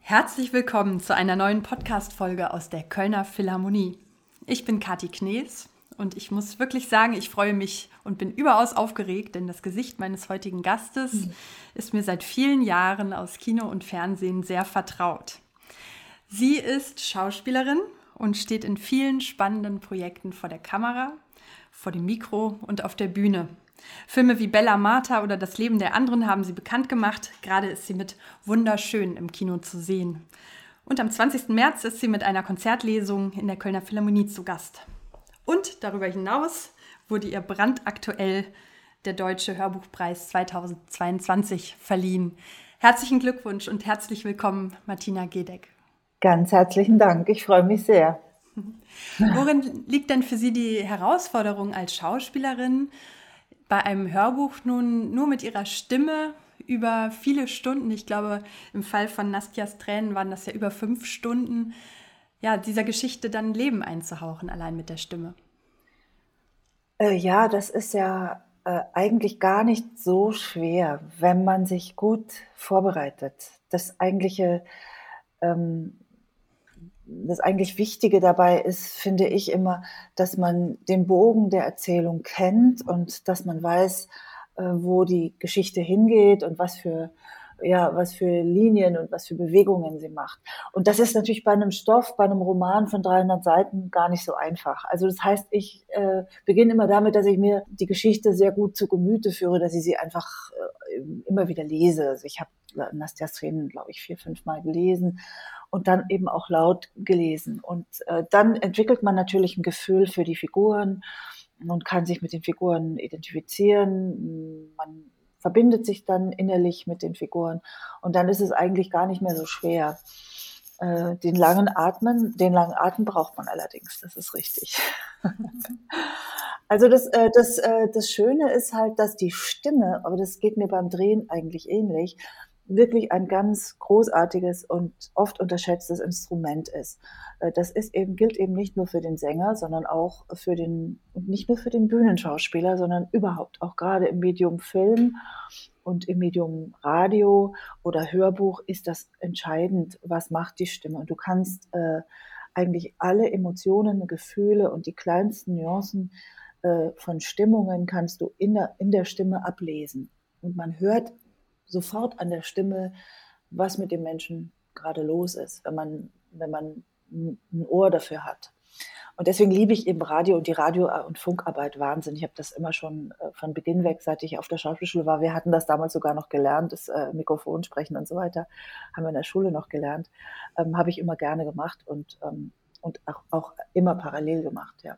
Herzlich willkommen zu einer neuen Podcast-Folge aus der Kölner Philharmonie. Ich bin Kathi Knees und ich muss wirklich sagen, ich freue mich und bin überaus aufgeregt, denn das Gesicht meines heutigen Gastes ist mir seit vielen Jahren aus Kino und Fernsehen sehr vertraut. Sie ist Schauspielerin und steht in vielen spannenden Projekten vor der Kamera, vor dem Mikro und auf der Bühne. Filme wie Bella Marta oder Das Leben der anderen haben sie bekannt gemacht. Gerade ist sie mit Wunderschön im Kino zu sehen. Und am 20. März ist sie mit einer Konzertlesung in der Kölner Philharmonie zu Gast. Und darüber hinaus wurde ihr brandaktuell der Deutsche Hörbuchpreis 2022 verliehen. Herzlichen Glückwunsch und herzlich willkommen, Martina Gedeck. Ganz herzlichen Dank. Ich freue mich sehr. Worin liegt denn für Sie die Herausforderung als Schauspielerin, bei einem Hörbuch nun nur mit ihrer Stimme über viele Stunden, ich glaube, im Fall von Nastjas Tränen waren das ja über fünf Stunden, ja, dieser Geschichte dann Leben einzuhauchen, allein mit der Stimme. Äh, ja, das ist ja äh, eigentlich gar nicht so schwer, wenn man sich gut vorbereitet. Das eigentliche ähm, das eigentlich Wichtige dabei ist, finde ich immer, dass man den Bogen der Erzählung kennt und dass man weiß, äh, wo die Geschichte hingeht und was für ja, was für Linien und was für Bewegungen sie macht. Und das ist natürlich bei einem Stoff, bei einem Roman von 300 Seiten gar nicht so einfach. Also das heißt, ich äh, beginne immer damit, dass ich mir die Geschichte sehr gut zu Gemüte führe, dass ich sie einfach äh, immer wieder lese. Also ich habe Nastias Tränen, glaube ich, vier, fünf Mal gelesen und dann eben auch laut gelesen. Und äh, dann entwickelt man natürlich ein Gefühl für die Figuren und kann sich mit den Figuren identifizieren. Man verbindet sich dann innerlich mit den Figuren und dann ist es eigentlich gar nicht mehr so schwer. Äh, den langen Atmen, den langen Atem braucht man allerdings, das ist richtig. also das, äh, das, äh, das Schöne ist halt, dass die Stimme, aber das geht mir beim Drehen eigentlich ähnlich, wirklich ein ganz großartiges und oft unterschätztes Instrument ist. Äh, das ist eben, gilt eben nicht nur für den Sänger, sondern auch für den, nicht nur für den Bühnenschauspieler, sondern überhaupt auch gerade im Medium Film und im Medium Radio oder Hörbuch ist das entscheidend, was macht die Stimme. Und du kannst äh, eigentlich alle Emotionen, Gefühle und die kleinsten Nuancen äh, von Stimmungen kannst du in der, in der Stimme ablesen. Und man hört sofort an der Stimme, was mit dem Menschen gerade los ist, wenn man, wenn man ein Ohr dafür hat. Und deswegen liebe ich eben Radio und die Radio- und Funkarbeit wahnsinnig. Ich habe das immer schon äh, von Beginn weg, seit ich auf der Schauspielschule war. Wir hatten das damals sogar noch gelernt, das äh, Mikrofon sprechen und so weiter. Haben wir in der Schule noch gelernt. Ähm, habe ich immer gerne gemacht und, ähm, und auch, auch immer parallel gemacht, ja.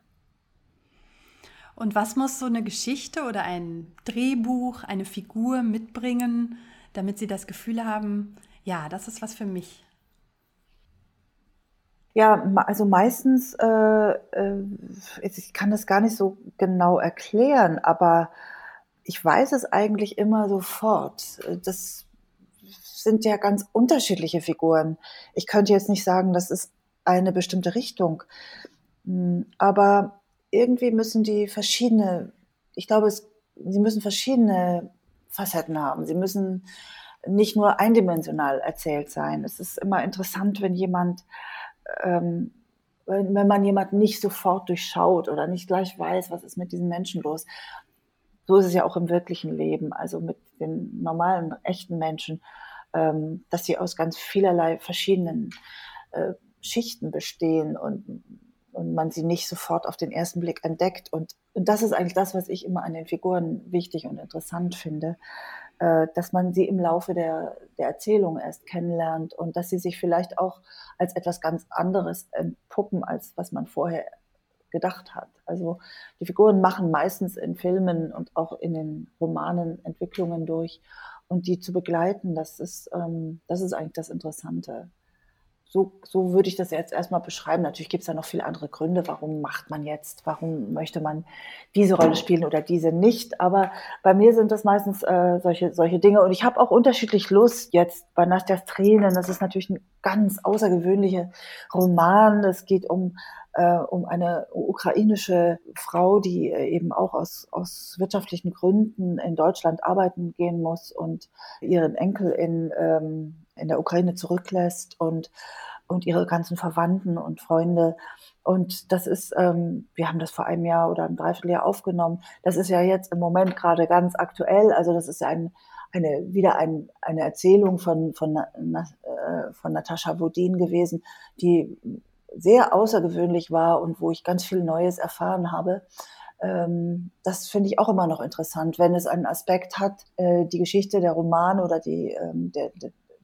Und was muss so eine Geschichte oder ein Drehbuch, eine Figur mitbringen, damit Sie das Gefühl haben, ja, das ist was für mich? Ja, also meistens, äh, äh, ich kann das gar nicht so genau erklären, aber ich weiß es eigentlich immer sofort. Das sind ja ganz unterschiedliche Figuren. Ich könnte jetzt nicht sagen, das ist eine bestimmte Richtung. Hm, aber irgendwie müssen die verschiedene, ich glaube, es, sie müssen verschiedene Facetten haben. Sie müssen nicht nur eindimensional erzählt sein. Es ist immer interessant, wenn jemand, ähm, wenn, wenn man jemanden nicht sofort durchschaut oder nicht gleich weiß, was ist mit diesen Menschen los. So ist es ja auch im wirklichen Leben, also mit den normalen, echten Menschen, ähm, dass sie aus ganz vielerlei verschiedenen äh, Schichten bestehen und und man sie nicht sofort auf den ersten Blick entdeckt. Und, und das ist eigentlich das, was ich immer an den Figuren wichtig und interessant finde, äh, dass man sie im Laufe der, der Erzählung erst kennenlernt und dass sie sich vielleicht auch als etwas ganz anderes entpuppen, als was man vorher gedacht hat. Also die Figuren machen meistens in Filmen und auch in den Romanen Entwicklungen durch und die zu begleiten, das ist, ähm, das ist eigentlich das Interessante so, so würde ich das jetzt erstmal beschreiben. Natürlich gibt es da noch viele andere Gründe, warum macht man jetzt, warum möchte man diese Rolle spielen oder diese nicht. Aber bei mir sind das meistens äh, solche, solche Dinge. Und ich habe auch unterschiedlich Lust jetzt bei Nastjas Tränen. Das ist natürlich ein ganz außergewöhnlicher Roman. Es geht um äh, um eine ukrainische Frau, die äh, eben auch aus, aus wirtschaftlichen Gründen in Deutschland arbeiten gehen muss und ihren Enkel in, ähm, in der Ukraine zurücklässt und, und ihre ganzen Verwandten und Freunde. Und das ist, ähm, wir haben das vor einem Jahr oder einem Dreivierteljahr aufgenommen. Das ist ja jetzt im Moment gerade ganz aktuell. Also das ist ein, eine, wieder ein, eine Erzählung von, von, äh, von Natascha Wodin gewesen, die sehr außergewöhnlich war und wo ich ganz viel Neues erfahren habe. Ähm, das finde ich auch immer noch interessant, wenn es einen Aspekt hat, äh, die Geschichte, der Roman oder die, ähm, der,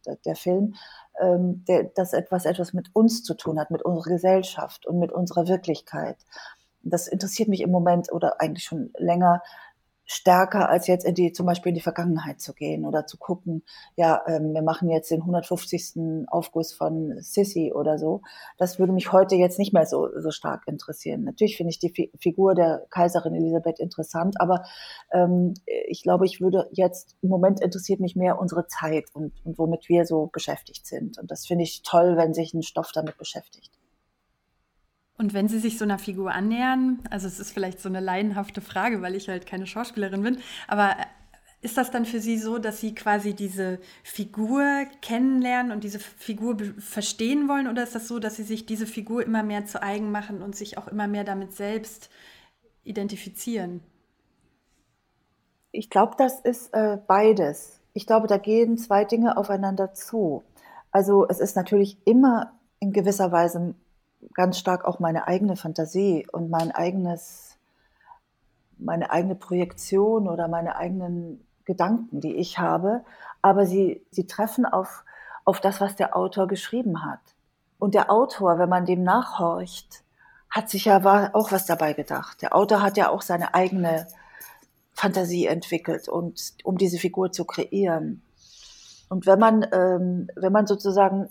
der, Film, ähm, der, das etwas, etwas mit uns zu tun hat, mit unserer Gesellschaft und mit unserer Wirklichkeit. Das interessiert mich im Moment oder eigentlich schon länger, stärker als jetzt in die, zum Beispiel in die Vergangenheit zu gehen oder zu gucken, ja, ähm, wir machen jetzt den 150. Aufguss von Sissy oder so. Das würde mich heute jetzt nicht mehr so, so stark interessieren. Natürlich finde ich die Fi Figur der Kaiserin Elisabeth interessant, aber ähm, ich glaube, ich würde jetzt, im Moment interessiert mich mehr unsere Zeit und, und womit wir so beschäftigt sind. Und das finde ich toll, wenn sich ein Stoff damit beschäftigt. Und wenn Sie sich so einer Figur annähern, also es ist vielleicht so eine laienhafte Frage, weil ich halt keine Schauspielerin bin, aber äh, ist das dann für Sie so, dass Sie quasi diese Figur kennenlernen und diese Figur verstehen wollen? Oder ist das so, dass Sie sich diese Figur immer mehr zu eigen machen und sich auch immer mehr damit selbst identifizieren? Ich glaube, das ist äh, beides. Ich glaube, da gehen zwei Dinge aufeinander zu. Also es ist natürlich immer in gewisser Weise ganz stark auch meine eigene Fantasie und mein eigenes, meine eigene Projektion oder meine eigenen Gedanken, die ich habe, aber sie, sie treffen auf, auf das, was der Autor geschrieben hat. Und der Autor, wenn man dem nachhorcht, hat sich ja auch was dabei gedacht. Der Autor hat ja auch seine eigene Fantasie entwickelt und um diese Figur zu kreieren. Und wenn man, ähm, wenn man sozusagen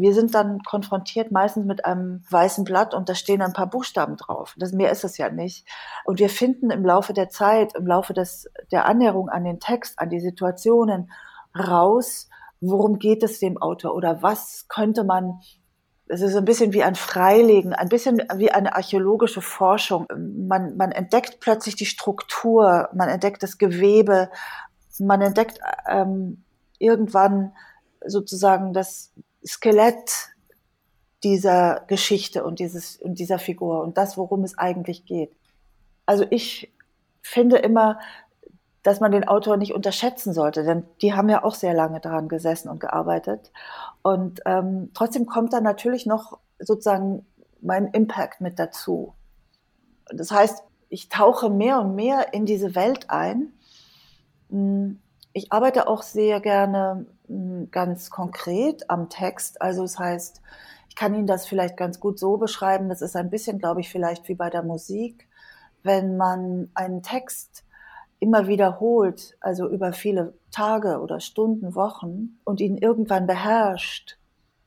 wir sind dann konfrontiert meistens mit einem weißen Blatt und da stehen ein paar Buchstaben drauf. Das, mehr ist es ja nicht. Und wir finden im Laufe der Zeit, im Laufe des, der Annäherung an den Text, an die Situationen raus, worum geht es dem Autor oder was könnte man es ist ein bisschen wie ein Freilegen, ein bisschen wie eine archäologische Forschung. Man, man entdeckt plötzlich die Struktur, man entdeckt das Gewebe, man entdeckt ähm, irgendwann sozusagen das, Skelett dieser Geschichte und dieses und dieser Figur und das, worum es eigentlich geht. Also ich finde immer, dass man den Autor nicht unterschätzen sollte, denn die haben ja auch sehr lange daran gesessen und gearbeitet. Und ähm, trotzdem kommt da natürlich noch sozusagen mein Impact mit dazu. Das heißt, ich tauche mehr und mehr in diese Welt ein. Hm, ich arbeite auch sehr gerne ganz konkret am Text. Also es das heißt, ich kann Ihnen das vielleicht ganz gut so beschreiben. Das ist ein bisschen, glaube ich, vielleicht wie bei der Musik. Wenn man einen Text immer wiederholt, also über viele Tage oder Stunden, Wochen und ihn irgendwann beherrscht,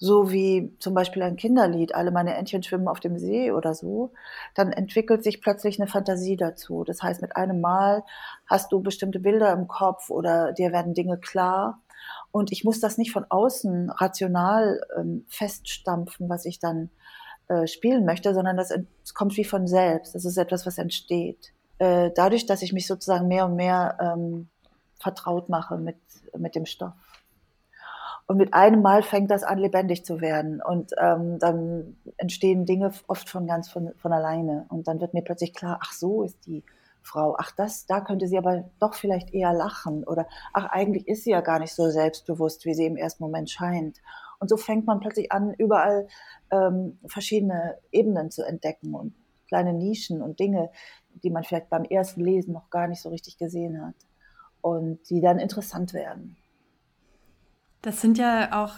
so wie zum Beispiel ein Kinderlied, alle meine Entchen schwimmen auf dem See oder so, dann entwickelt sich plötzlich eine Fantasie dazu. Das heißt, mit einem Mal hast du bestimmte Bilder im Kopf oder dir werden Dinge klar und ich muss das nicht von außen rational ähm, feststampfen, was ich dann äh, spielen möchte, sondern das, das, kommt wie von selbst. Das ist etwas, was entsteht. Äh, dadurch, dass ich mich sozusagen mehr und mehr ähm, vertraut mache mit, mit dem Stoff. Und mit einem Mal fängt das an, lebendig zu werden. Und ähm, dann entstehen Dinge oft von ganz von, von alleine. Und dann wird mir plötzlich klar, ach so ist die Frau, ach das, da könnte sie aber doch vielleicht eher lachen oder ach eigentlich ist sie ja gar nicht so selbstbewusst, wie sie im ersten Moment scheint. Und so fängt man plötzlich an, überall ähm, verschiedene Ebenen zu entdecken und kleine Nischen und Dinge, die man vielleicht beim ersten Lesen noch gar nicht so richtig gesehen hat und die dann interessant werden. Das sind ja auch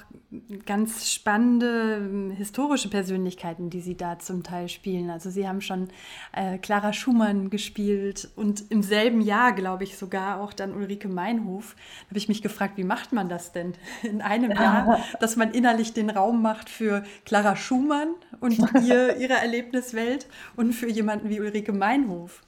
ganz spannende ähm, historische Persönlichkeiten, die Sie da zum Teil spielen. Also Sie haben schon äh, Clara Schumann gespielt und im selben Jahr, glaube ich, sogar auch dann Ulrike Meinhof. Da habe ich mich gefragt, wie macht man das denn in einem Jahr, dass man innerlich den Raum macht für Clara Schumann und ihr, ihre Erlebniswelt und für jemanden wie Ulrike Meinhof?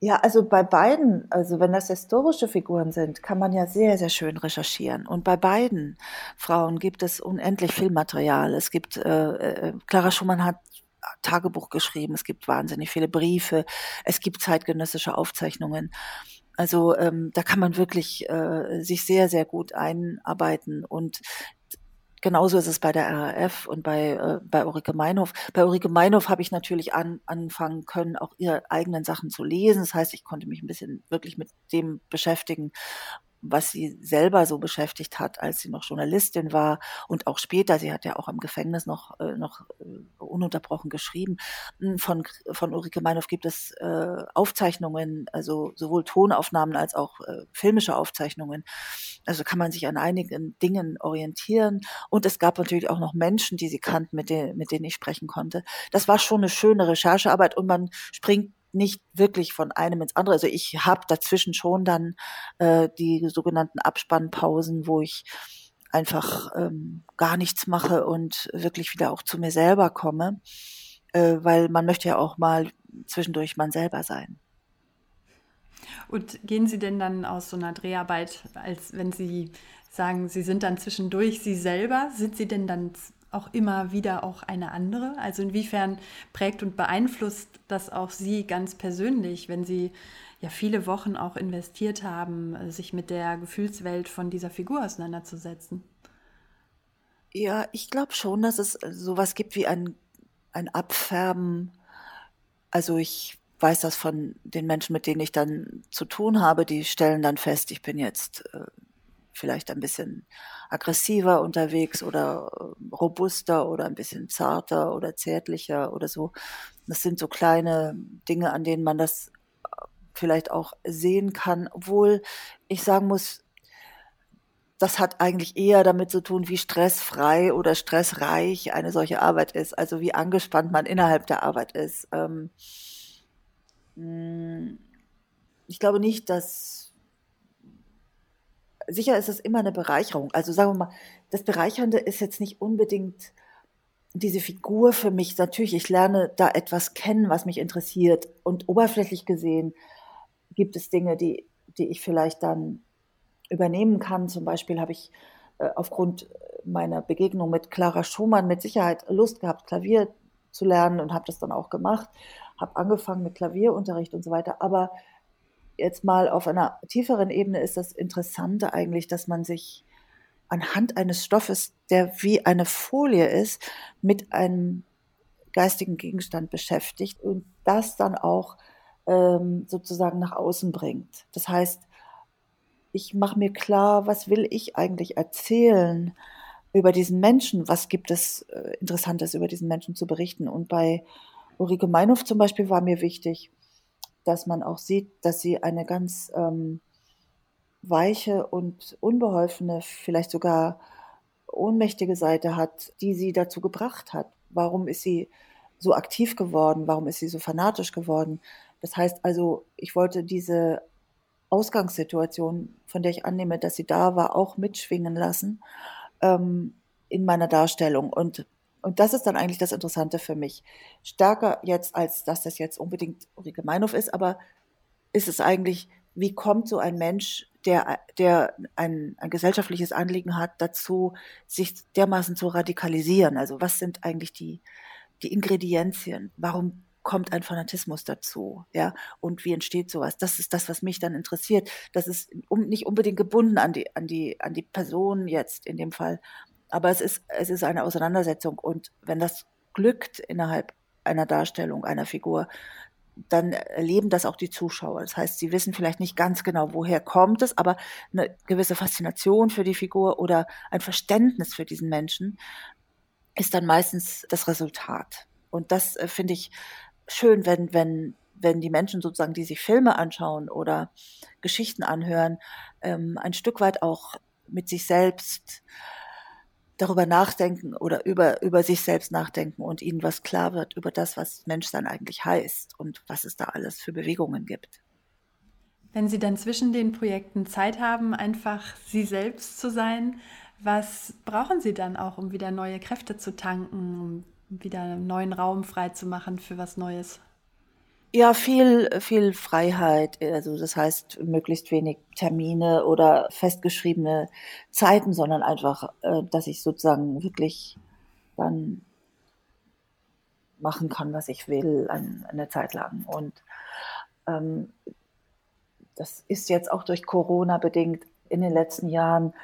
Ja, also bei beiden, also wenn das historische Figuren sind, kann man ja sehr, sehr schön recherchieren. Und bei beiden Frauen gibt es unendlich viel Material. Es gibt, äh, äh, Clara Schumann hat Tagebuch geschrieben, es gibt wahnsinnig viele Briefe, es gibt zeitgenössische Aufzeichnungen. Also ähm, da kann man wirklich äh, sich sehr, sehr gut einarbeiten. Und genauso ist es bei der RAF und bei, äh, bei Ulrike Meinhof. Bei Ulrike Meinhof habe ich natürlich an, anfangen können, auch ihre eigenen Sachen zu lesen. Das heißt, ich konnte mich ein bisschen wirklich mit dem beschäftigen, was sie selber so beschäftigt hat, als sie noch Journalistin war und auch später. Sie hat ja auch im Gefängnis noch, äh, noch äh, ununterbrochen geschrieben. Hm, von, von Ulrike Meinhof gibt es äh, Aufzeichnungen, also sowohl Tonaufnahmen als auch filmische Aufzeichnungen. Also kann man sich an einigen Dingen orientieren. Und es gab natürlich auch noch Menschen, die sie kannten, mit denen, mit denen ich sprechen konnte. Das war schon eine schöne Recherchearbeit und man springt nicht wirklich von einem ins andere. Also ich habe dazwischen schon dann äh, die sogenannten Abspannpausen, wo ich einfach ähm, gar nichts mache und wirklich wieder auch zu mir selber komme, äh, weil man möchte ja auch mal zwischendurch man selber sein. Und gehen Sie denn dann aus so einer Dreharbeit, als wenn Sie sagen, Sie sind dann zwischendurch Sie selber, sind Sie denn dann auch immer wieder auch eine andere? Also inwiefern prägt und beeinflusst das auch Sie ganz persönlich, wenn Sie ja viele Wochen auch investiert haben, sich mit der Gefühlswelt von dieser Figur auseinanderzusetzen? Ja, ich glaube schon, dass es sowas gibt wie ein, ein Abfärben. Also ich weiß das von den Menschen, mit denen ich dann zu tun habe, die stellen dann fest, ich bin jetzt äh, vielleicht ein bisschen aggressiver unterwegs oder äh, robuster oder ein bisschen zarter oder zärtlicher oder so. Das sind so kleine Dinge, an denen man das äh, vielleicht auch sehen kann, obwohl ich sagen muss, das hat eigentlich eher damit zu tun, wie stressfrei oder stressreich eine solche Arbeit ist, also wie angespannt man innerhalb der Arbeit ist. Ähm, hm, ich glaube nicht, dass sicher ist es immer eine Bereicherung. Also sagen wir mal, das Bereichernde ist jetzt nicht unbedingt diese Figur für mich. Natürlich, ich lerne da etwas kennen, was mich interessiert. Und oberflächlich gesehen gibt es Dinge, die, die ich vielleicht dann übernehmen kann. Zum Beispiel habe ich äh, aufgrund meiner Begegnung mit Clara Schumann mit Sicherheit Lust gehabt, Klavier zu lernen und habe das dann auch gemacht. Habe angefangen mit Klavierunterricht und so weiter. Aber jetzt mal auf einer tieferen Ebene ist das Interessante eigentlich, dass man sich anhand eines Stoffes, der wie eine Folie ist, mit einem geistigen Gegenstand beschäftigt und das dann auch ähm, sozusagen nach außen bringt. Das heißt, ich mache mir klar, was will ich eigentlich erzählen über diesen Menschen, was gibt es äh, Interessantes über diesen Menschen zu berichten. Und bei Ulrike Meinhof zum Beispiel war mir wichtig, dass man auch sieht, dass sie eine ganz ähm, weiche und unbeholfene, vielleicht sogar ohnmächtige Seite hat, die sie dazu gebracht hat. Warum ist sie so aktiv geworden? Warum ist sie so fanatisch geworden? Das heißt also, ich wollte diese Ausgangssituation, von der ich annehme, dass sie da war, auch mitschwingen lassen ähm, in meiner Darstellung. Und und das ist dann eigentlich das Interessante für mich. Stärker jetzt, als dass das jetzt unbedingt Ulrike Meinhof ist, aber ist es eigentlich, wie kommt so ein Mensch, der, der ein, ein gesellschaftliches Anliegen hat, dazu, sich dermaßen zu radikalisieren? Also was sind eigentlich die, die Ingredienzien? Warum kommt ein Fanatismus dazu, ja, und wie entsteht sowas? Das ist das, was mich dann interessiert. Das ist um, nicht unbedingt gebunden an die, an die, an die Person jetzt in dem Fall, aber es ist, es ist eine Auseinandersetzung und wenn das glückt innerhalb einer Darstellung, einer Figur, dann erleben das auch die Zuschauer. Das heißt, sie wissen vielleicht nicht ganz genau, woher kommt es, aber eine gewisse Faszination für die Figur oder ein Verständnis für diesen Menschen ist dann meistens das Resultat. Und das äh, finde ich schön, wenn, wenn, wenn die Menschen sozusagen, die sich Filme anschauen oder Geschichten anhören, ähm, ein Stück weit auch mit sich selbst darüber nachdenken oder über, über sich selbst nachdenken und ihnen was klar wird über das, was Menschsein eigentlich heißt und was es da alles für Bewegungen gibt. Wenn Sie dann zwischen den Projekten Zeit haben, einfach Sie selbst zu sein, was brauchen Sie dann auch, um wieder neue Kräfte zu tanken, um wieder einen neuen Raum frei zu machen für was Neues? Ja, viel, viel Freiheit. Also das heißt, möglichst wenig Termine oder festgeschriebene Zeiten, sondern einfach, äh, dass ich sozusagen wirklich dann machen kann, was ich will, eine Zeit lang. Und ähm, das ist jetzt auch durch Corona bedingt in den letzten Jahren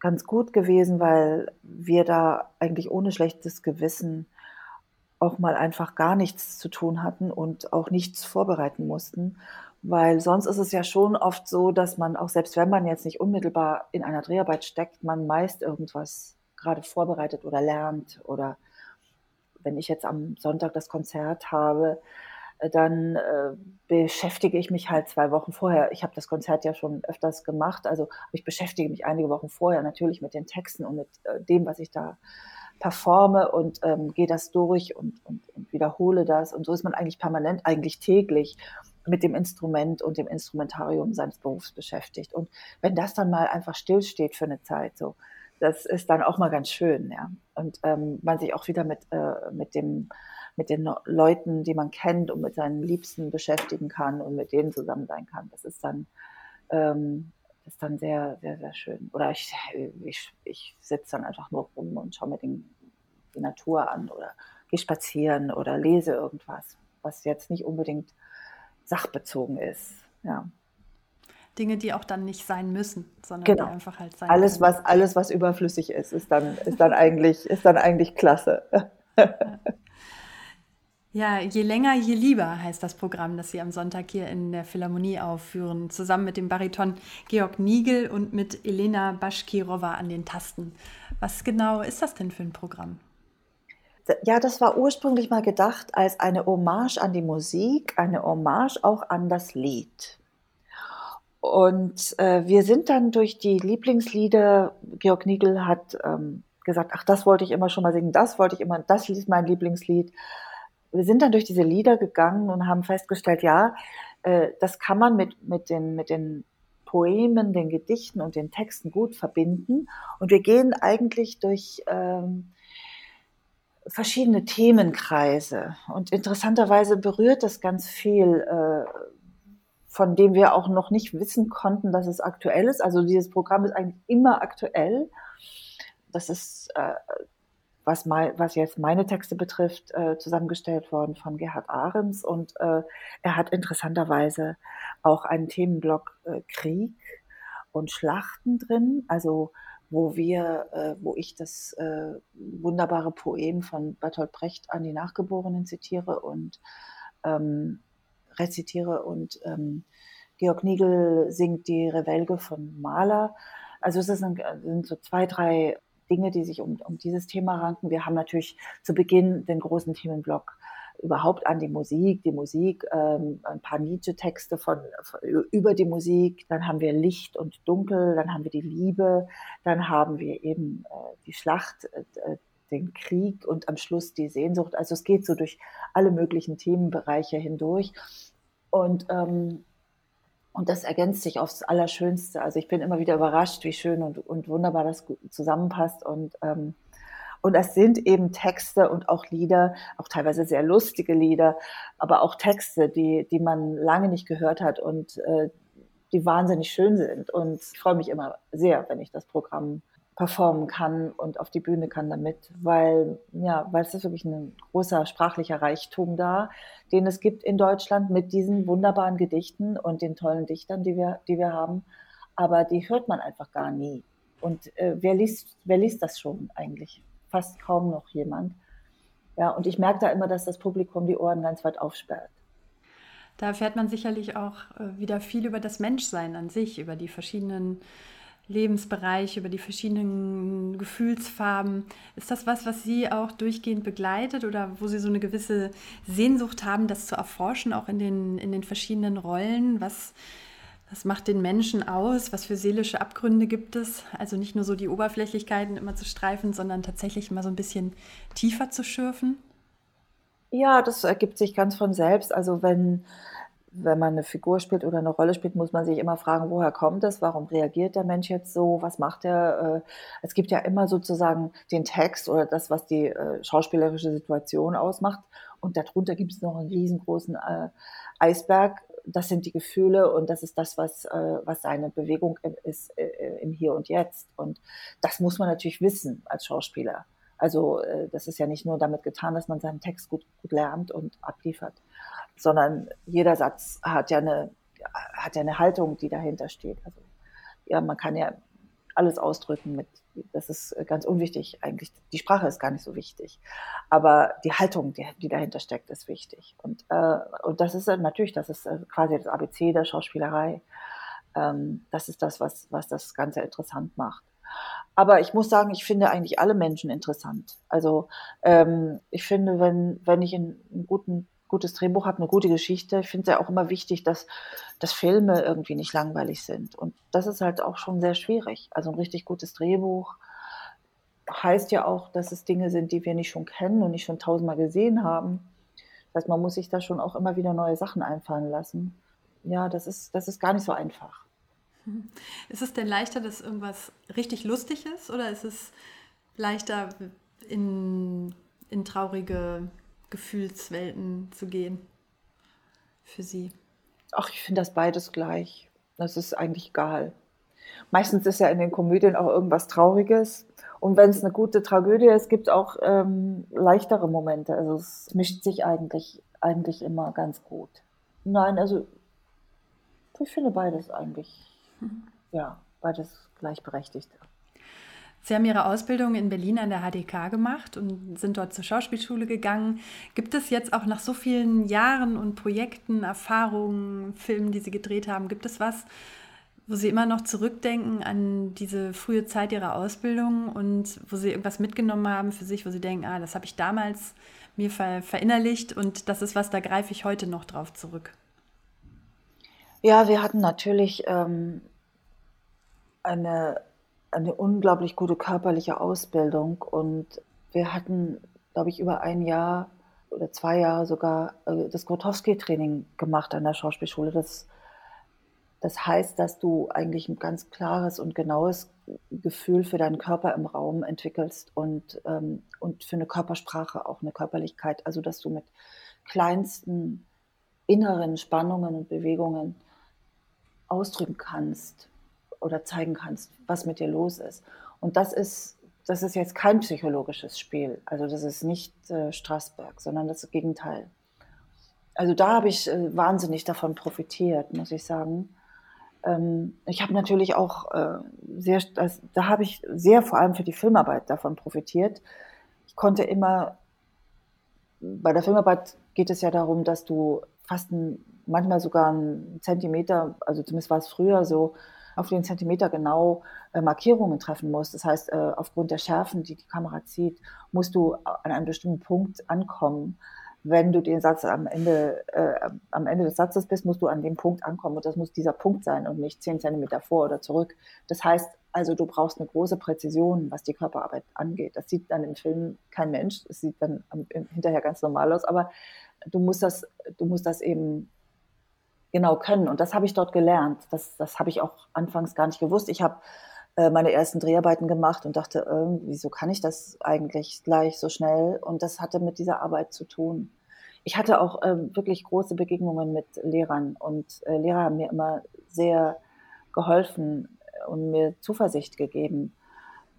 ganz gut gewesen, weil wir da eigentlich ohne schlechtes Gewissen auch mal einfach gar nichts zu tun hatten und auch nichts vorbereiten mussten. Weil sonst ist es ja schon oft so, dass man auch selbst wenn man jetzt nicht unmittelbar in einer Dreharbeit steckt, man meist irgendwas gerade vorbereitet oder lernt. Oder wenn ich jetzt am Sonntag das Konzert habe, äh, dann äh, beschäftige ich mich halt zwei Wochen vorher. Ich habe das Konzert ja schon öfters gemacht, also ich beschäftige mich einige Wochen vorher natürlich mit den Texten und mit äh, dem, was ich da performe und ähm, gehe das durch und, und, und wiederhole das. Und so ist man eigentlich permanent, eigentlich täglich mit dem Instrument und dem Instrumentarium seines Berufs beschäftigt. Und wenn das dann mal einfach stillsteht für eine Zeit, so, das ist dann auch mal ganz schön, ja. Und ähm, man sich auch wieder mit, äh, mit dem, mit den Leuten, die man kennt und mit seinen Liebsten beschäftigen kann und mit denen zusammen sein kann. Das ist dann, ähm, ist dann sehr, sehr, sehr schön. Oder ich, ich, ich sitze dann einfach nur rum und schaue mir den, die Natur an oder gehe spazieren oder lese irgendwas, was jetzt nicht unbedingt sachbezogen ist. Ja. Dinge, die auch dann nicht sein müssen, sondern genau. einfach halt sein alles, können. was Alles, was überflüssig ist, ist dann, ist dann, eigentlich, ist dann eigentlich klasse. Ja. Ja, je länger, je lieber heißt das Programm, das Sie am Sonntag hier in der Philharmonie aufführen, zusammen mit dem Bariton Georg Niegel und mit Elena Baschkirova an den Tasten. Was genau ist das denn für ein Programm? Ja, das war ursprünglich mal gedacht als eine Hommage an die Musik, eine Hommage auch an das Lied. Und äh, wir sind dann durch die Lieblingslieder, Georg Niegel hat ähm, gesagt, ach, das wollte ich immer schon mal singen, das wollte ich immer, das ist mein Lieblingslied wir sind dann durch diese Lieder gegangen und haben festgestellt, ja, äh, das kann man mit, mit, den, mit den Poemen, den Gedichten und den Texten gut verbinden. Und wir gehen eigentlich durch ähm, verschiedene Themenkreise. Und interessanterweise berührt das ganz viel, äh, von dem wir auch noch nicht wissen konnten, dass es aktuell ist. Also dieses Programm ist eigentlich immer aktuell. Das ist äh, was, mein, was jetzt meine Texte betrifft, äh, zusammengestellt worden von Gerhard Ahrens. Und äh, er hat interessanterweise auch einen Themenblock äh, Krieg und Schlachten drin, also wo wir, äh, wo ich das äh, wunderbare Poem von Bertolt Brecht an die Nachgeborenen zitiere und ähm, rezitiere und ähm, Georg Niegel singt die Revellge von Mahler. Also es sind so zwei, drei Dinge, die sich um, um dieses Thema ranken. Wir haben natürlich zu Beginn den großen Themenblock überhaupt an die Musik, die Musik, ähm, ein paar Nietzsche-Texte von, von, über die Musik, dann haben wir Licht und Dunkel, dann haben wir die Liebe, dann haben wir eben äh, die Schlacht, äh, den Krieg und am Schluss die Sehnsucht. Also es geht so durch alle möglichen Themenbereiche hindurch. Und ähm, und das ergänzt sich aufs Allerschönste. Also ich bin immer wieder überrascht, wie schön und, und wunderbar das zusammenpasst. Und, ähm, und es sind eben Texte und auch Lieder, auch teilweise sehr lustige Lieder, aber auch Texte, die, die man lange nicht gehört hat und äh, die wahnsinnig schön sind. Und ich freue mich immer sehr, wenn ich das Programm performen kann und auf die Bühne kann damit, weil ja, weil es ist wirklich ein großer sprachlicher Reichtum da, den es gibt in Deutschland mit diesen wunderbaren Gedichten und den tollen Dichtern, die wir, die wir haben. Aber die hört man einfach gar nie. Und äh, wer liest, wer liest das schon eigentlich? Fast kaum noch jemand. Ja, und ich merke da immer, dass das Publikum die Ohren ganz weit aufsperrt. Da erfährt man sicherlich auch äh, wieder viel über das Menschsein an sich, über die verschiedenen Lebensbereiche, über die verschiedenen Gefühlsfarben. Ist das was, was Sie auch durchgehend begleitet oder wo Sie so eine gewisse Sehnsucht haben, das zu erforschen, auch in den, in den verschiedenen Rollen? Was, was macht den Menschen aus? Was für seelische Abgründe gibt es? Also nicht nur so die Oberflächlichkeiten immer zu streifen, sondern tatsächlich mal so ein bisschen tiefer zu schürfen? Ja, das ergibt sich ganz von selbst. Also wenn wenn man eine Figur spielt oder eine Rolle spielt, muss man sich immer fragen, woher kommt es? Warum reagiert der Mensch jetzt so? Was macht er? Äh, es gibt ja immer sozusagen den Text oder das, was die äh, schauspielerische Situation ausmacht. Und darunter gibt es noch einen riesengroßen äh, Eisberg. Das sind die Gefühle und das ist das, was, was seine Bewegung ist im Hier und Jetzt. Und das muss man natürlich wissen als Schauspieler. Also das ist ja nicht nur damit getan, dass man seinen Text gut, gut lernt und abliefert sondern jeder Satz hat ja eine, hat ja eine Haltung, die dahinter steht. Also, ja, man kann ja alles ausdrücken mit, das ist ganz unwichtig eigentlich. Die Sprache ist gar nicht so wichtig. Aber die Haltung, die, die dahinter steckt, ist wichtig. Und, äh, und das ist natürlich, das ist äh, quasi das ABC der Schauspielerei. Ähm, das ist das, was, was das Ganze interessant macht. Aber ich muss sagen, ich finde eigentlich alle Menschen interessant. Also ähm, ich finde, wenn, wenn ich einen, einen guten gutes Drehbuch habe, eine gute Geschichte. Ich finde es ja auch immer wichtig, dass, dass Filme irgendwie nicht langweilig sind. Und das ist halt auch schon sehr schwierig. Also ein richtig gutes Drehbuch heißt ja auch, dass es Dinge sind, die wir nicht schon kennen und nicht schon tausendmal gesehen haben. Das heißt, man muss sich da schon auch immer wieder neue Sachen einfallen lassen. Ja, das ist, das ist gar nicht so einfach. Ist es denn leichter, dass irgendwas richtig lustig ist oder ist es leichter in, in traurige Gefühlswelten zu gehen für Sie? Ach, ich finde das beides gleich. Das ist eigentlich egal. Meistens ist ja in den Komödien auch irgendwas Trauriges. Und wenn es eine gute Tragödie ist, gibt es auch ähm, leichtere Momente. Also es mischt sich eigentlich, eigentlich immer ganz gut. Nein, also ich finde beides eigentlich, mhm. ja, beides gleichberechtigt. Sie haben Ihre Ausbildung in Berlin an der HDK gemacht und sind dort zur Schauspielschule gegangen. Gibt es jetzt auch nach so vielen Jahren und Projekten, Erfahrungen, Filmen, die Sie gedreht haben, gibt es was, wo Sie immer noch zurückdenken an diese frühe Zeit Ihrer Ausbildung und wo Sie irgendwas mitgenommen haben für sich, wo Sie denken, ah, das habe ich damals mir ver verinnerlicht und das ist was, da greife ich heute noch drauf zurück? Ja, wir hatten natürlich ähm, eine eine unglaublich gute körperliche Ausbildung und wir hatten, glaube ich, über ein Jahr oder zwei Jahre sogar äh, das Grotowski-Training gemacht an der Schauspielschule. Das, das heißt, dass du eigentlich ein ganz klares und genaues Gefühl für deinen Körper im Raum entwickelst und, ähm, und für eine Körpersprache auch eine Körperlichkeit. Also, dass du mit kleinsten inneren Spannungen und Bewegungen ausdrücken kannst, oder zeigen kannst, was mit dir los ist. Und das ist, das ist jetzt kein psychologisches Spiel. Also das ist nicht äh, Straßberg, sondern das Gegenteil. Also da habe ich äh, wahnsinnig davon profitiert, muss ich sagen. Ähm, ich habe natürlich auch äh, sehr, das, da habe ich sehr vor allem für die Filmarbeit davon profitiert. Ich konnte immer, bei der Filmarbeit geht es ja darum, dass du fast ein, manchmal sogar einen Zentimeter, also zumindest war es früher so, auf den Zentimeter genau äh, Markierungen treffen musst. Das heißt, äh, aufgrund der Schärfen, die die Kamera zieht, musst du an einem bestimmten Punkt ankommen. Wenn du den Satz am Ende, äh, am Ende des Satzes bist, musst du an dem Punkt ankommen und das muss dieser Punkt sein und nicht zehn Zentimeter vor oder zurück. Das heißt also, du brauchst eine große Präzision, was die Körperarbeit angeht. Das sieht dann im Film kein Mensch, es sieht dann hinterher ganz normal aus, aber du musst das, du musst das eben genau können. Und das habe ich dort gelernt. Das, das habe ich auch anfangs gar nicht gewusst. Ich habe äh, meine ersten Dreharbeiten gemacht und dachte, äh, wieso kann ich das eigentlich gleich so schnell? Und das hatte mit dieser Arbeit zu tun. Ich hatte auch äh, wirklich große Begegnungen mit Lehrern und äh, Lehrer haben mir immer sehr geholfen und mir Zuversicht gegeben.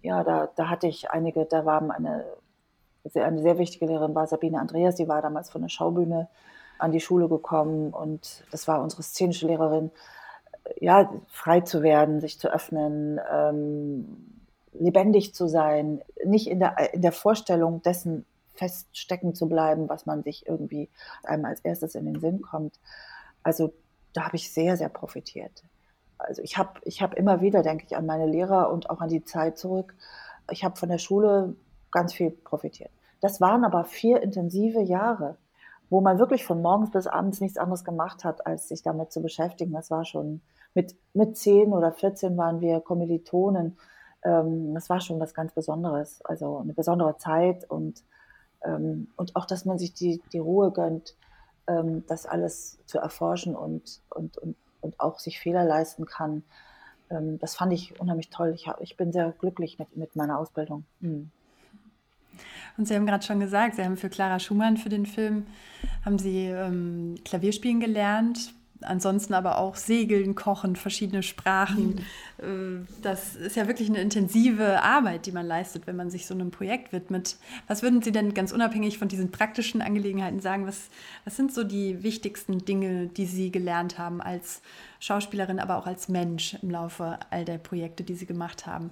Ja, da, da hatte ich einige, da war eine, eine sehr wichtige Lehrerin, war Sabine Andreas, die war damals von der Schaubühne an die Schule gekommen und das war unsere szenische Lehrerin, ja, frei zu werden, sich zu öffnen, ähm, lebendig zu sein, nicht in der, in der Vorstellung dessen feststecken zu bleiben, was man sich irgendwie einem als erstes in den Sinn kommt. Also da habe ich sehr, sehr profitiert. Also ich habe ich hab immer wieder, denke ich, an meine Lehrer und auch an die Zeit zurück. Ich habe von der Schule ganz viel profitiert. Das waren aber vier intensive Jahre wo man wirklich von morgens bis abends nichts anderes gemacht hat, als sich damit zu beschäftigen. Das war schon mit, mit 10 oder 14 waren wir Kommilitonen. Ähm, das war schon was ganz Besonderes, also eine besondere Zeit und, ähm, und auch, dass man sich die, die Ruhe gönnt, ähm, das alles zu erforschen und, und, und, und auch sich Fehler leisten kann. Ähm, das fand ich unheimlich toll. Ich, hab, ich bin sehr glücklich mit, mit meiner Ausbildung. Mhm. Und Sie haben gerade schon gesagt, Sie haben für Clara Schumann für den Film, haben Sie ähm, Klavierspielen gelernt ansonsten aber auch Segeln, Kochen, verschiedene Sprachen. Mhm. Das ist ja wirklich eine intensive Arbeit, die man leistet, wenn man sich so einem Projekt widmet. Was würden Sie denn ganz unabhängig von diesen praktischen Angelegenheiten sagen? Was, was sind so die wichtigsten Dinge, die Sie gelernt haben als Schauspielerin, aber auch als Mensch im Laufe all der Projekte, die Sie gemacht haben?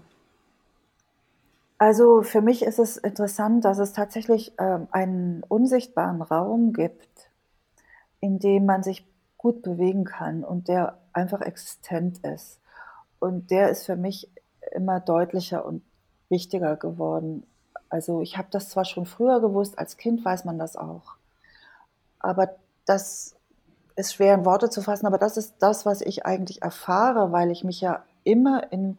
Also für mich ist es interessant, dass es tatsächlich ähm, einen unsichtbaren Raum gibt, in dem man sich gut bewegen kann und der einfach existent ist. Und der ist für mich immer deutlicher und wichtiger geworden. Also ich habe das zwar schon früher gewusst, als Kind weiß man das auch. Aber das ist schwer in Worte zu fassen, aber das ist das, was ich eigentlich erfahre, weil ich mich ja immer in,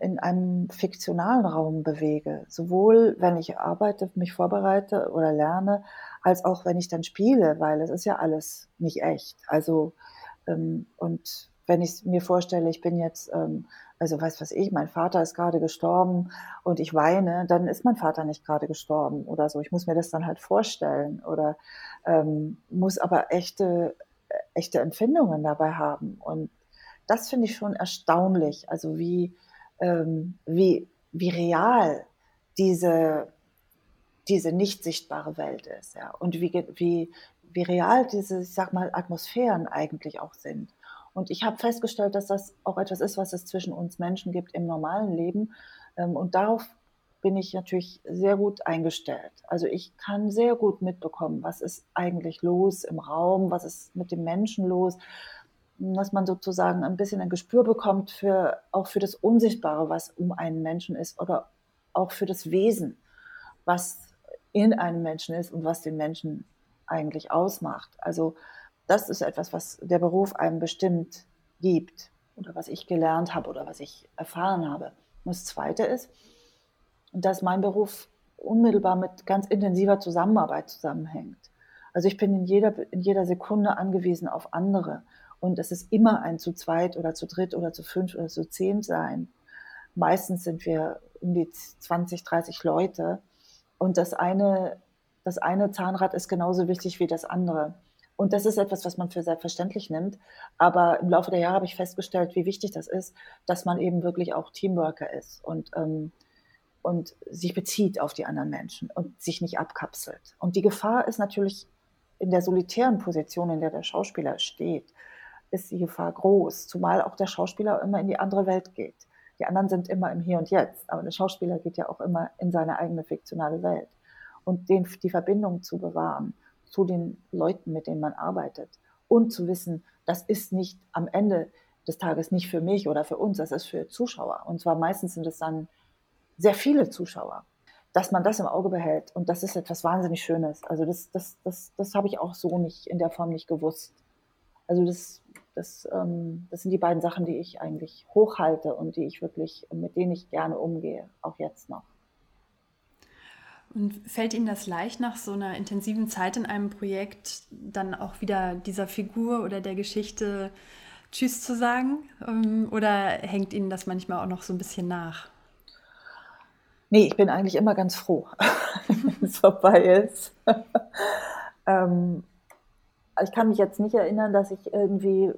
in einem fiktionalen Raum bewege. Sowohl wenn ich arbeite, mich vorbereite oder lerne, als auch wenn ich dann spiele, weil es ist ja alles nicht echt. Also ähm, und wenn ich mir vorstelle, ich bin jetzt, ähm, also weiß was ich, mein Vater ist gerade gestorben und ich weine, dann ist mein Vater nicht gerade gestorben oder so. Ich muss mir das dann halt vorstellen oder ähm, muss aber echte, echte Empfindungen dabei haben. Und das finde ich schon erstaunlich, also wie, ähm, wie, wie real diese diese nicht sichtbare Welt ist, ja, und wie, wie, wie real diese, ich sag mal, Atmosphären eigentlich auch sind. Und ich habe festgestellt, dass das auch etwas ist, was es zwischen uns Menschen gibt im normalen Leben. Ähm, und darauf bin ich natürlich sehr gut eingestellt. Also ich kann sehr gut mitbekommen, was ist eigentlich los im Raum, was ist mit dem Menschen los, dass man sozusagen ein bisschen ein Gespür bekommt für auch für das Unsichtbare, was um einen Menschen ist oder auch für das Wesen, was in einem Menschen ist und was den Menschen eigentlich ausmacht. Also das ist etwas, was der Beruf einem bestimmt gibt oder was ich gelernt habe oder was ich erfahren habe. Und das Zweite ist, dass mein Beruf unmittelbar mit ganz intensiver Zusammenarbeit zusammenhängt. Also ich bin in jeder, in jeder Sekunde angewiesen auf andere. Und es ist immer ein zu zweit oder zu dritt oder zu fünf oder zu zehn sein. Meistens sind wir um die 20, 30 Leute. Und das eine, das eine Zahnrad ist genauso wichtig wie das andere. Und das ist etwas, was man für selbstverständlich nimmt. Aber im Laufe der Jahre habe ich festgestellt, wie wichtig das ist, dass man eben wirklich auch Teamworker ist und, ähm, und sich bezieht auf die anderen Menschen und sich nicht abkapselt. Und die Gefahr ist natürlich in der solitären Position, in der der Schauspieler steht, ist die Gefahr groß, zumal auch der Schauspieler immer in die andere Welt geht. Die anderen sind immer im Hier und Jetzt, aber der Schauspieler geht ja auch immer in seine eigene fiktionale Welt. Und den, die Verbindung zu bewahren zu den Leuten, mit denen man arbeitet und zu wissen, das ist nicht am Ende des Tages nicht für mich oder für uns, das ist für Zuschauer. Und zwar meistens sind es dann sehr viele Zuschauer, dass man das im Auge behält. Und das ist etwas wahnsinnig Schönes. Also das, das, das, das habe ich auch so nicht in der Form nicht gewusst. Also das das, ähm, das sind die beiden Sachen, die ich eigentlich hochhalte und die ich wirklich, mit denen ich gerne umgehe, auch jetzt noch. Und fällt Ihnen das leicht, nach so einer intensiven Zeit in einem Projekt dann auch wieder dieser Figur oder der Geschichte Tschüss zu sagen? Ähm, oder hängt Ihnen das manchmal auch noch so ein bisschen nach? Nee, ich bin eigentlich immer ganz froh, wenn es vorbei ist. ähm, ich kann mich jetzt nicht erinnern, dass ich irgendwie,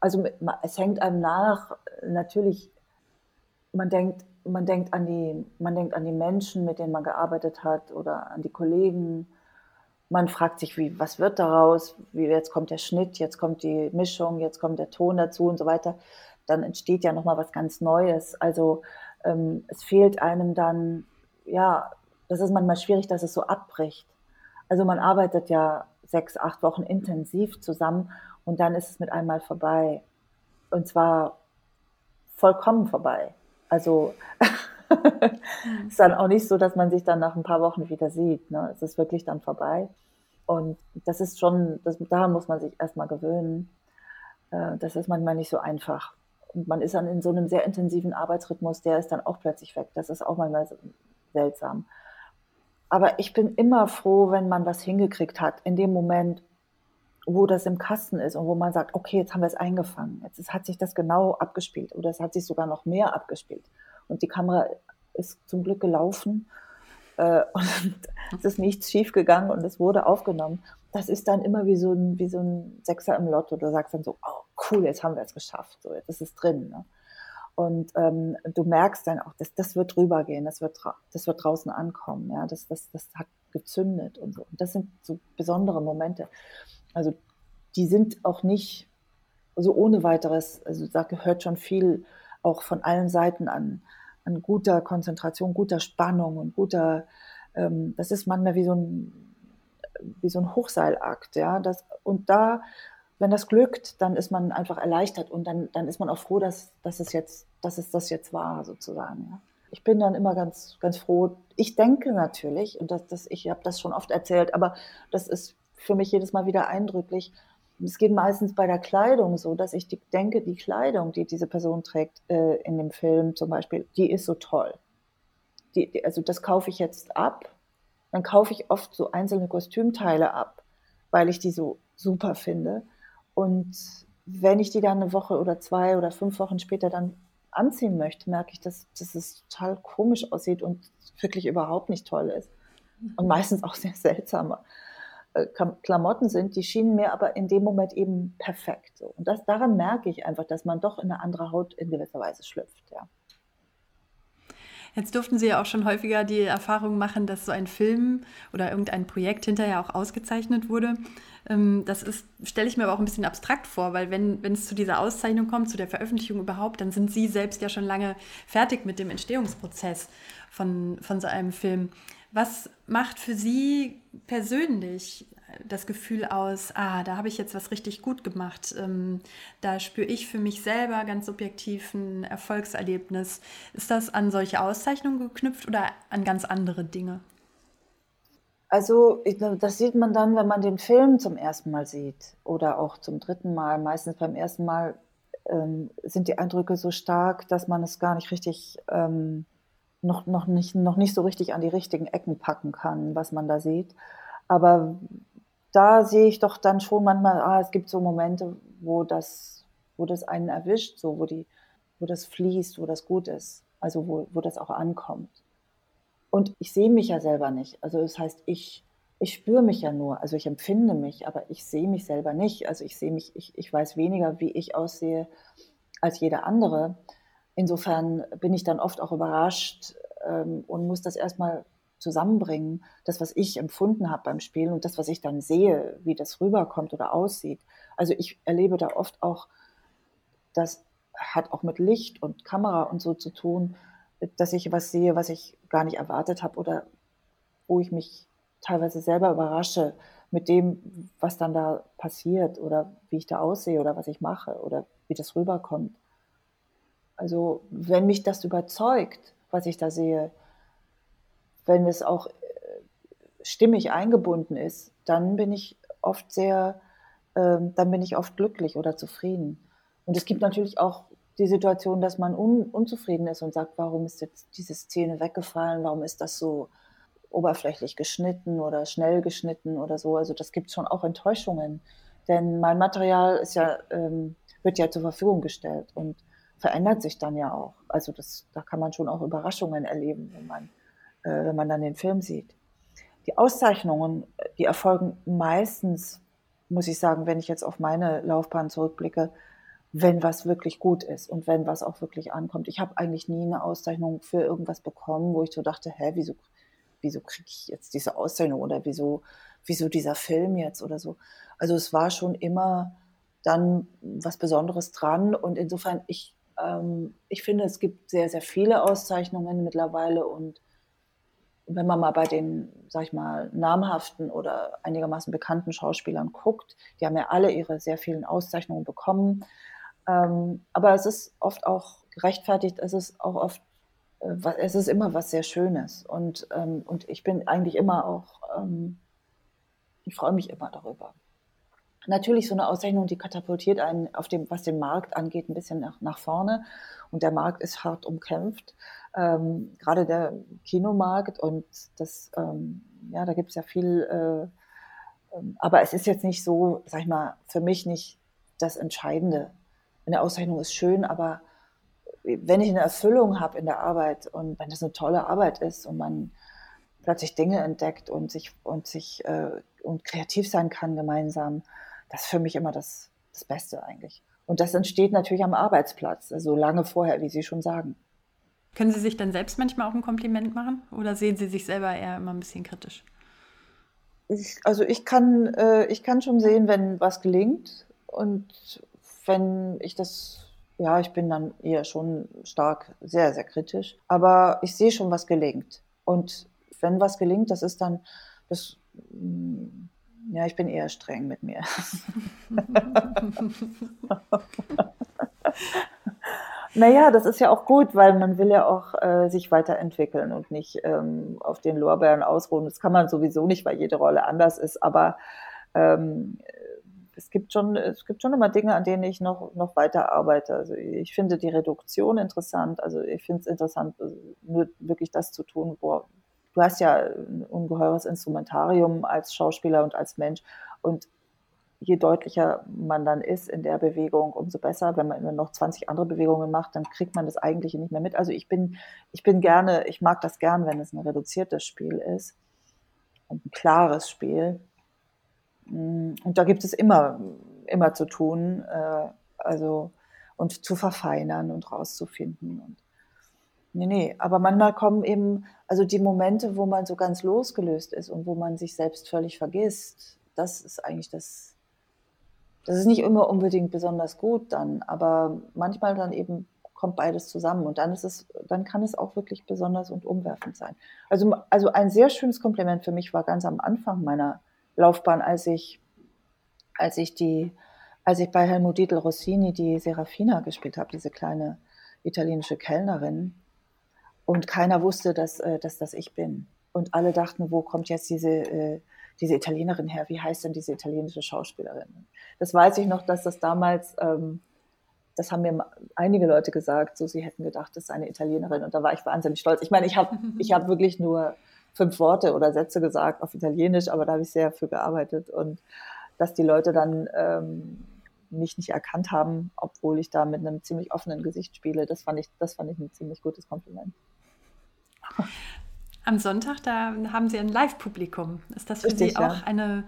also es hängt einem nach, natürlich, man denkt, man denkt an die, man denkt an die Menschen, mit denen man gearbeitet hat oder an die Kollegen. Man fragt sich, wie, was wird daraus? Wie, jetzt kommt der Schnitt, jetzt kommt die Mischung, jetzt kommt der Ton dazu und so weiter. Dann entsteht ja nochmal was ganz Neues. Also ähm, es fehlt einem dann, ja, das ist manchmal schwierig, dass es so abbricht. Also man arbeitet ja sechs, acht Wochen intensiv zusammen und dann ist es mit einmal vorbei. Und zwar vollkommen vorbei. Also es ist dann auch nicht so, dass man sich dann nach ein paar Wochen wieder sieht. Ne? Es ist wirklich dann vorbei. Und das ist schon, das, daran muss man sich erstmal gewöhnen. Äh, das ist manchmal nicht so einfach. Und man ist dann in so einem sehr intensiven Arbeitsrhythmus, der ist dann auch plötzlich weg. Das ist auch manchmal seltsam. Aber ich bin immer froh, wenn man was hingekriegt hat in dem Moment wo das im Kasten ist und wo man sagt, okay, jetzt haben wir es eingefangen. Jetzt hat sich das genau abgespielt oder es hat sich sogar noch mehr abgespielt. Und die Kamera ist zum Glück gelaufen äh, und es ist nichts schief gegangen und es wurde aufgenommen. Das ist dann immer wie so ein, wie so ein Sechser im Lotto. Du sagst dann so, oh cool, jetzt haben wir es geschafft, so, jetzt ist es drin. Ne? Und ähm, du merkst dann auch, dass das wird rübergehen, das wird, das wird draußen ankommen, ja, das, das, das hat gezündet und so. Und das sind so besondere Momente. Also die sind auch nicht so ohne weiteres, also da gehört schon viel auch von allen Seiten an, an guter Konzentration, guter Spannung und guter, ähm, das ist manchmal wie so ein, wie so ein Hochseilakt, ja. Das, und da wenn das glückt, dann ist man einfach erleichtert und dann, dann ist man auch froh, dass, dass, es jetzt, dass es das jetzt war, sozusagen. Ich bin dann immer ganz, ganz froh. Ich denke natürlich, und das, das, ich habe das schon oft erzählt, aber das ist für mich jedes Mal wieder eindrücklich. Es geht meistens bei der Kleidung so, dass ich die, denke, die Kleidung, die diese Person trägt äh, in dem Film zum Beispiel, die ist so toll. Die, die, also das kaufe ich jetzt ab. Dann kaufe ich oft so einzelne Kostümteile ab, weil ich die so super finde. Und wenn ich die dann eine Woche oder zwei oder fünf Wochen später dann anziehen möchte, merke ich, dass, dass es total komisch aussieht und wirklich überhaupt nicht toll ist. Und meistens auch sehr seltsame äh, Klamotten sind, die schienen mir aber in dem Moment eben perfekt. Und das, daran merke ich einfach, dass man doch in eine andere Haut in gewisser Weise schlüpft. Ja. Jetzt durften Sie ja auch schon häufiger die Erfahrung machen, dass so ein Film oder irgendein Projekt hinterher auch ausgezeichnet wurde. Ähm, das ist, stelle ich mir aber auch ein bisschen abstrakt vor, weil wenn, wenn es zu dieser Auszeichnung kommt, zu der Veröffentlichung überhaupt, dann sind Sie selbst ja schon lange fertig mit dem Entstehungsprozess von, von so einem Film. Was macht für Sie persönlich das Gefühl aus, ah, da habe ich jetzt was richtig gut gemacht. Ähm, da spüre ich für mich selber ganz subjektiv ein Erfolgserlebnis. Ist das an solche Auszeichnungen geknüpft oder an ganz andere Dinge? Also das sieht man dann, wenn man den Film zum ersten Mal sieht oder auch zum dritten Mal. Meistens beim ersten Mal ähm, sind die Eindrücke so stark, dass man es gar nicht richtig, ähm, noch, noch, nicht, noch nicht so richtig an die richtigen Ecken packen kann, was man da sieht. Aber da sehe ich doch dann schon manchmal, ah, es gibt so Momente, wo das, wo das einen erwischt, so, wo die, wo das fließt, wo das gut ist, also wo, wo das auch ankommt. Und ich sehe mich ja selber nicht. Also das heißt, ich, ich spüre mich ja nur, also ich empfinde mich, aber ich sehe mich selber nicht. Also ich sehe mich, ich, ich weiß weniger, wie ich aussehe als jeder andere. Insofern bin ich dann oft auch überrascht ähm, und muss das erstmal zusammenbringen, das, was ich empfunden habe beim Spielen und das, was ich dann sehe, wie das rüberkommt oder aussieht. Also ich erlebe da oft auch, das hat auch mit Licht und Kamera und so zu tun, dass ich was sehe, was ich gar nicht erwartet habe oder wo ich mich teilweise selber überrasche mit dem, was dann da passiert oder wie ich da aussehe oder was ich mache oder wie das rüberkommt. Also wenn mich das überzeugt, was ich da sehe, wenn es auch äh, stimmig eingebunden ist, dann bin ich oft sehr, äh, dann bin ich oft glücklich oder zufrieden. Und es gibt natürlich auch die Situation, dass man un unzufrieden ist und sagt, warum ist jetzt diese Szene weggefallen, warum ist das so oberflächlich geschnitten oder schnell geschnitten oder so. Also das gibt schon auch Enttäuschungen. Denn mein Material ist ja, ähm, wird ja zur Verfügung gestellt und verändert sich dann ja auch. Also das, da kann man schon auch Überraschungen erleben, wenn man äh, wenn man dann den Film sieht. Die Auszeichnungen, die erfolgen meistens, muss ich sagen, wenn ich jetzt auf meine Laufbahn zurückblicke, wenn was wirklich gut ist und wenn was auch wirklich ankommt. Ich habe eigentlich nie eine Auszeichnung für irgendwas bekommen, wo ich so dachte, hä, wieso, wieso kriege ich jetzt diese Auszeichnung oder wieso, wieso dieser Film jetzt oder so. Also es war schon immer dann was Besonderes dran und insofern, ich, ähm, ich finde, es gibt sehr, sehr viele Auszeichnungen mittlerweile und wenn man mal bei den, sag ich mal, namhaften oder einigermaßen bekannten Schauspielern guckt, die haben ja alle ihre sehr vielen Auszeichnungen bekommen. Ähm, aber es ist oft auch gerechtfertigt, es ist auch oft, äh, es ist immer was sehr Schönes. Und, ähm, und ich bin eigentlich immer auch, ähm, ich freue mich immer darüber. Natürlich so eine Auszeichnung, die katapultiert einen auf dem, was den Markt angeht, ein bisschen nach, nach vorne. Und der Markt ist hart umkämpft ähm, gerade der Kinomarkt und das, ähm, ja, da gibt es ja viel Ähm, aber es ist jetzt nicht so, sag ich mal, für mich nicht das Entscheidende. Eine Auszeichnung ist schön, aber wenn ich eine Erfüllung habe in der Arbeit und wenn das eine tolle Arbeit ist und man plötzlich Dinge entdeckt und sich und sich äh, und kreativ sein kann gemeinsam, das ist für mich immer das, das Beste eigentlich. Und das entsteht natürlich am Arbeitsplatz, also lange vorher, wie Sie schon sagen. Können Sie sich dann selbst manchmal auch ein Kompliment machen oder sehen Sie sich selber eher immer ein bisschen kritisch? Ich, also ich kann, äh, ich kann schon sehen, wenn was gelingt und wenn ich das, ja, ich bin dann eher schon stark, sehr, sehr kritisch, aber ich sehe schon, was gelingt. Und wenn was gelingt, das ist dann, das, mm, ja, ich bin eher streng mit mir. naja, das ist ja auch gut, weil man will ja auch äh, sich weiterentwickeln und nicht ähm, auf den Lorbeeren ausruhen. Das kann man sowieso nicht, weil jede Rolle anders ist, aber ähm, es gibt schon, es gibt schon immer Dinge, an denen ich noch, noch weiter arbeite. Also ich finde die Reduktion interessant. Also ich finde es interessant, nur wirklich das zu tun, wo, du hast ja ein ungeheures Instrumentarium als Schauspieler und als Mensch. Und je deutlicher man dann ist in der Bewegung, umso besser. Wenn man noch 20 andere Bewegungen macht, dann kriegt man das Eigentliche nicht mehr mit. Also ich bin, ich bin gerne, ich mag das gern, wenn es ein reduziertes Spiel ist und ein klares Spiel. Mm, und da gibt es immer, immer zu tun, äh, also und zu verfeinern und rauszufinden. Und Nee, nee, aber manchmal kommen eben, also die Momente, wo man so ganz losgelöst ist und wo man sich selbst völlig vergisst, das ist eigentlich das, das ist nicht immer unbedingt besonders gut dann, aber manchmal dann eben kommt beides zusammen und dann ist es, dann kann es auch wirklich besonders und umwerfend sein. Also, also ein sehr schönes Kompliment für mich war ganz am Anfang meiner Laufbahn, als ich, als ich die, als ich bei Helmut Dietl Rossini die Serafina gespielt habe, diese kleine italienische Kellnerin und keiner wusste, dass, äh, dass das ich bin. Und alle dachten, wo kommt jetzt diese, äh, diese Italienerin her? Wie heißt denn diese italienische Schauspielerin? Das weiß ich noch, dass das damals, ähm, das haben mir einige Leute gesagt, so sie hätten gedacht, das ist eine Italienerin. Und da war ich wahnsinnig stolz. Ich meine, ich habe ich hab wirklich nur fünf Worte oder Sätze gesagt auf Italienisch, aber da habe ich sehr für gearbeitet. Und dass die Leute dann ähm, mich nicht erkannt haben, obwohl ich da mit einem ziemlich offenen Gesicht spiele, das fand ich, das fand ich ein ziemlich gutes Kompliment. Am Sonntag, da haben Sie ein Live-Publikum. Ist das für Richtig, Sie auch ja. eine,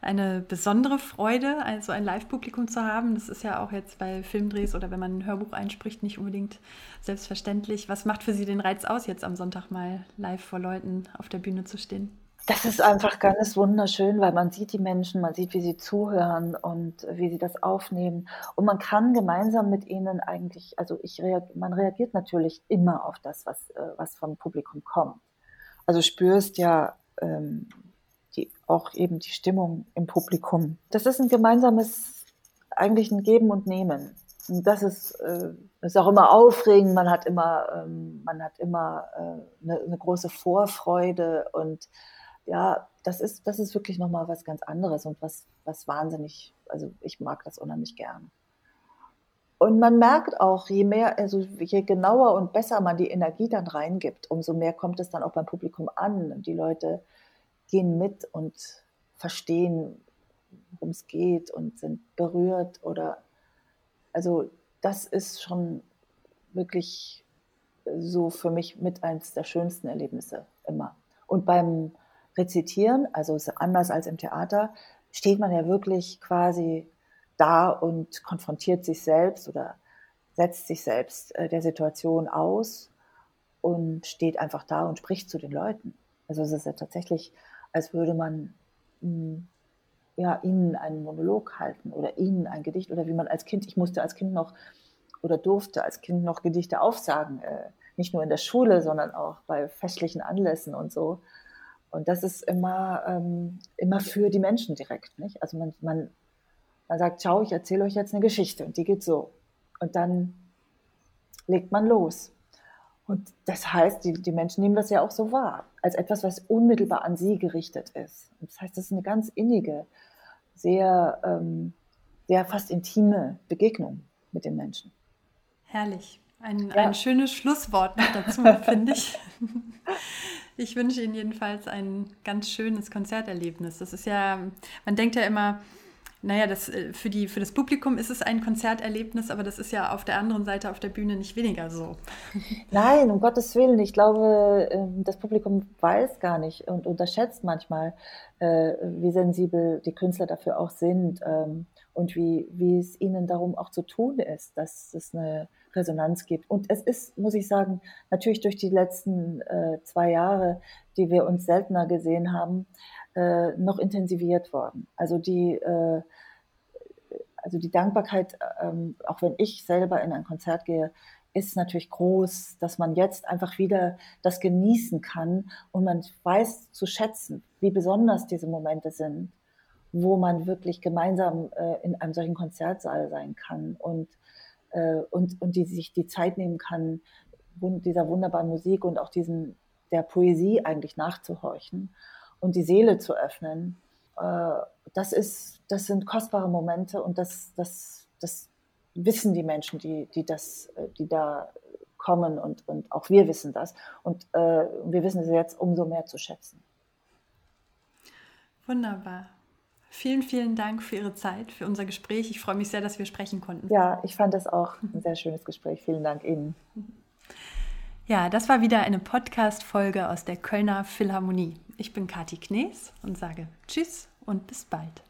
eine besondere Freude, also ein Live-Publikum zu haben? Das ist ja auch jetzt bei Filmdrehs oder wenn man ein Hörbuch einspricht, nicht unbedingt selbstverständlich. Was macht für Sie den Reiz aus, jetzt am Sonntag mal live vor Leuten auf der Bühne zu stehen? Das ist einfach ganz wunderschön, weil man sieht die Menschen, man sieht, wie sie zuhören und wie sie das aufnehmen. Und man kann gemeinsam mit ihnen eigentlich, also ich man reagiert natürlich immer auf das, was, äh, was vom Publikum kommt. Also spürst ja ähm, die, auch eben die Stimmung im Publikum. Das ist ein gemeinsames, eigentlich ein Geben und Nehmen. Und das ist, äh, ist auch immer aufregend. Man hat immer, ähm, man hat immer äh, eine, eine große Vorfreude und ja, das ist, das ist wirklich nochmal was ganz anderes und was, was wahnsinnig, also ich mag das unheimlich gern. Und man merkt auch, je mehr, also je genauer und besser man die Energie dann reingibt, umso mehr kommt es dann auch beim Publikum an. Die Leute gehen mit und verstehen, worum es geht und sind berührt oder, also das ist schon wirklich so für mich mit eins der schönsten Erlebnisse immer. Und beim Rezitieren, also anders als im Theater, steht man ja wirklich quasi da und konfrontiert sich selbst oder setzt sich selbst äh, der Situation aus und steht einfach da und spricht zu den Leuten. Also es ist ja tatsächlich, als würde man hm, ja, ihnen einen Monolog halten oder ihnen ein Gedicht oder wie man als Kind, ich musste als Kind noch oder durfte als Kind noch Gedichte aufsagen, äh, nicht nur in der Schule, sondern auch bei festlichen Anlässen und so. Und das ist immer, ähm, immer für die Menschen direkt. Nicht? Also man, man, man sagt, ciao, ich erzähle euch jetzt eine Geschichte und die geht so. Und dann legt man los. Und das heißt, die, die Menschen nehmen das ja auch so wahr, als etwas, was unmittelbar an sie gerichtet ist. Und das heißt, das ist eine ganz innige, sehr, ähm, sehr fast intime Begegnung mit den Menschen. Herrlich. Ein, ja. ein schönes Schlusswort noch dazu, finde ich. Ich wünsche Ihnen jedenfalls ein ganz schönes Konzerterlebnis. Das ist ja, man denkt ja immer, naja, das, äh, für, die, für das Publikum ist es ein Konzerterlebnis, aber das ist ja auf der anderen Seite auf der Bühne nicht weniger so. Nein, um Gottes Willen. Ich glaube, ähm, das Publikum weiß gar nicht und unterschätzt manchmal, äh, wie sensibel die Künstler dafür auch sind ähm, und wie, wie es ihnen darum auch zu tun ist, dass es eine Resonanz gibt. Und es ist, muss ich sagen, natürlich durch die letzten äh, zwei Jahre, die wir uns seltener gesehen haben, äh, noch intensiviert worden. Also die, äh, also die Dankbarkeit, ähm, auch wenn ich selber in ein Konzert gehe, ist natürlich groß, dass man jetzt einfach wieder das genießen kann und man weiß zu schätzen, wie besonders diese Momente sind, wo man wirklich gemeinsam äh, in einem solchen Konzertsaal sein kann und, äh, und, und die sich die Zeit nehmen kann, dieser wunderbaren Musik und auch diesen, der Poesie eigentlich nachzuhorchen und die Seele zu öffnen, äh, das, ist, das sind kostbare Momente und das, das, das wissen die Menschen, die, die, das, die da kommen und, und auch wir wissen das. Und äh, wir wissen es jetzt umso mehr zu schätzen. Wunderbar. Vielen, vielen Dank für Ihre Zeit, für unser Gespräch. Ich freue mich sehr, dass wir sprechen konnten. Ja, ich fand es auch ein sehr schönes Gespräch. Vielen Dank Ihnen. Ja, das war wieder eine Podcast-Folge aus der Kölner Philharmonie. Ich bin Kathi Knees und sage Tschüss und bis bald.